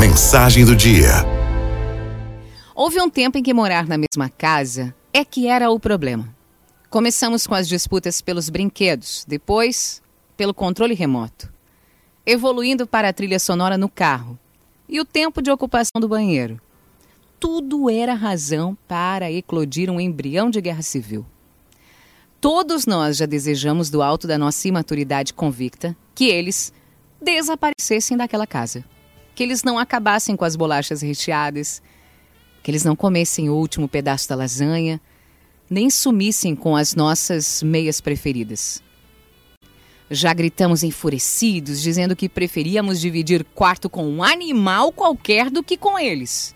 Mensagem do dia. Houve um tempo em que morar na mesma casa é que era o problema. Começamos com as disputas pelos brinquedos, depois pelo controle remoto, evoluindo para a trilha sonora no carro e o tempo de ocupação do banheiro. Tudo era razão para eclodir um embrião de guerra civil. Todos nós já desejamos do alto da nossa imaturidade convicta que eles desaparecessem daquela casa. Que eles não acabassem com as bolachas recheadas, que eles não comessem o último pedaço da lasanha, nem sumissem com as nossas meias preferidas. Já gritamos enfurecidos, dizendo que preferíamos dividir quarto com um animal qualquer do que com eles.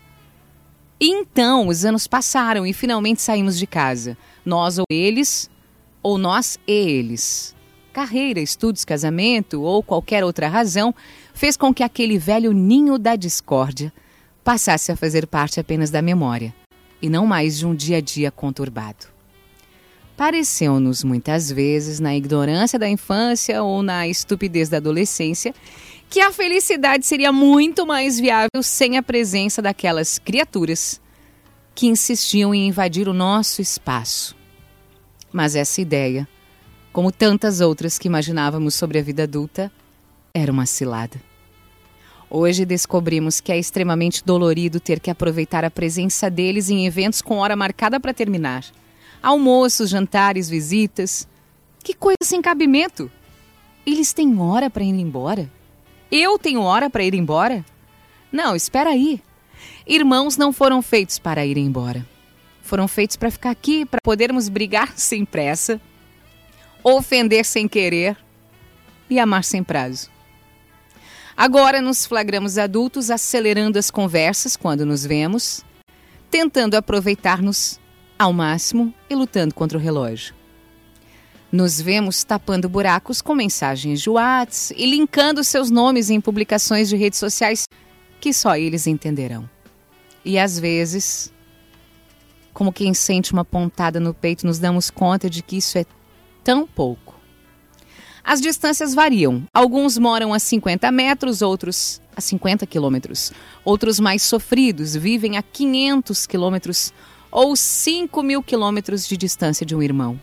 Então, os anos passaram e finalmente saímos de casa. Nós ou eles, ou nós e eles. Carreira, estudos, casamento ou qualquer outra razão fez com que aquele velho ninho da discórdia passasse a fazer parte apenas da memória e não mais de um dia a dia conturbado. Pareceu-nos muitas vezes, na ignorância da infância ou na estupidez da adolescência, que a felicidade seria muito mais viável sem a presença daquelas criaturas que insistiam em invadir o nosso espaço. Mas essa ideia, como tantas outras que imaginávamos sobre a vida adulta, era uma cilada. Hoje descobrimos que é extremamente dolorido ter que aproveitar a presença deles em eventos com hora marcada para terminar almoços, jantares, visitas. Que coisa sem cabimento! Eles têm hora para ir embora? Eu tenho hora para ir embora? Não, espera aí. Irmãos não foram feitos para ir embora. Foram feitos para ficar aqui, para podermos brigar sem pressa, ofender sem querer e amar sem prazo. Agora nos flagramos adultos acelerando as conversas quando nos vemos, tentando aproveitar-nos ao máximo e lutando contra o relógio. Nos vemos tapando buracos com mensagens de WhatsApp e linkando seus nomes em publicações de redes sociais que só eles entenderão. E às vezes, como quem sente uma pontada no peito, nos damos conta de que isso é tão pouco. As distâncias variam. Alguns moram a 50 metros, outros a 50 quilômetros. Outros mais sofridos vivem a 500 quilômetros ou 5 mil quilômetros de distância de um irmão.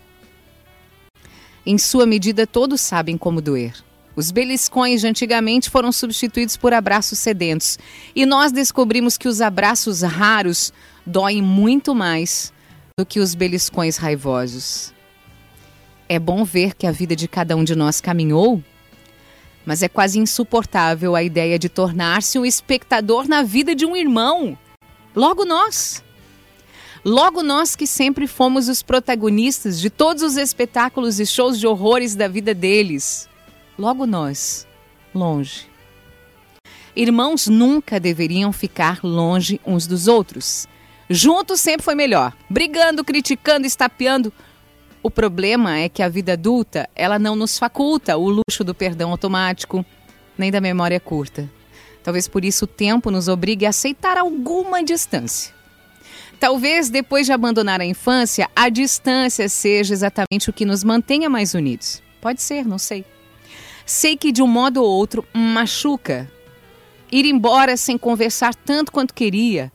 Em sua medida, todos sabem como doer. Os beliscões de antigamente foram substituídos por abraços sedentos, e nós descobrimos que os abraços raros doem muito mais do que os beliscões raivosos. É bom ver que a vida de cada um de nós caminhou, mas é quase insuportável a ideia de tornar-se um espectador na vida de um irmão. Logo nós. Logo nós que sempre fomos os protagonistas de todos os espetáculos e shows de horrores da vida deles. Logo nós, longe. Irmãos nunca deveriam ficar longe uns dos outros. Juntos sempre foi melhor. Brigando, criticando, estapeando. O problema é que a vida adulta, ela não nos faculta o luxo do perdão automático, nem da memória curta. Talvez por isso o tempo nos obrigue a aceitar alguma distância. Talvez depois de abandonar a infância, a distância seja exatamente o que nos mantenha mais unidos. Pode ser, não sei. Sei que de um modo ou outro machuca. Ir embora sem conversar tanto quanto queria,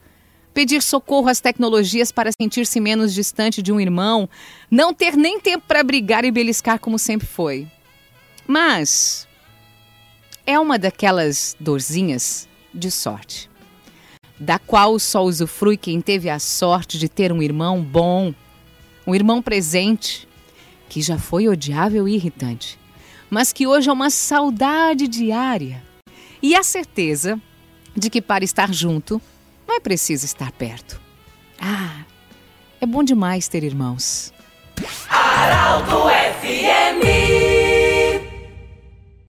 pedir socorro às tecnologias para sentir-se menos distante de um irmão, não ter nem tempo para brigar e beliscar como sempre foi. Mas é uma daquelas dorzinhas de sorte da qual só usufrui quem teve a sorte de ter um irmão bom, um irmão presente, que já foi odiável e irritante, mas que hoje é uma saudade diária e a certeza de que para estar junto é preciso estar perto. Ah, é bom demais ter irmãos. FS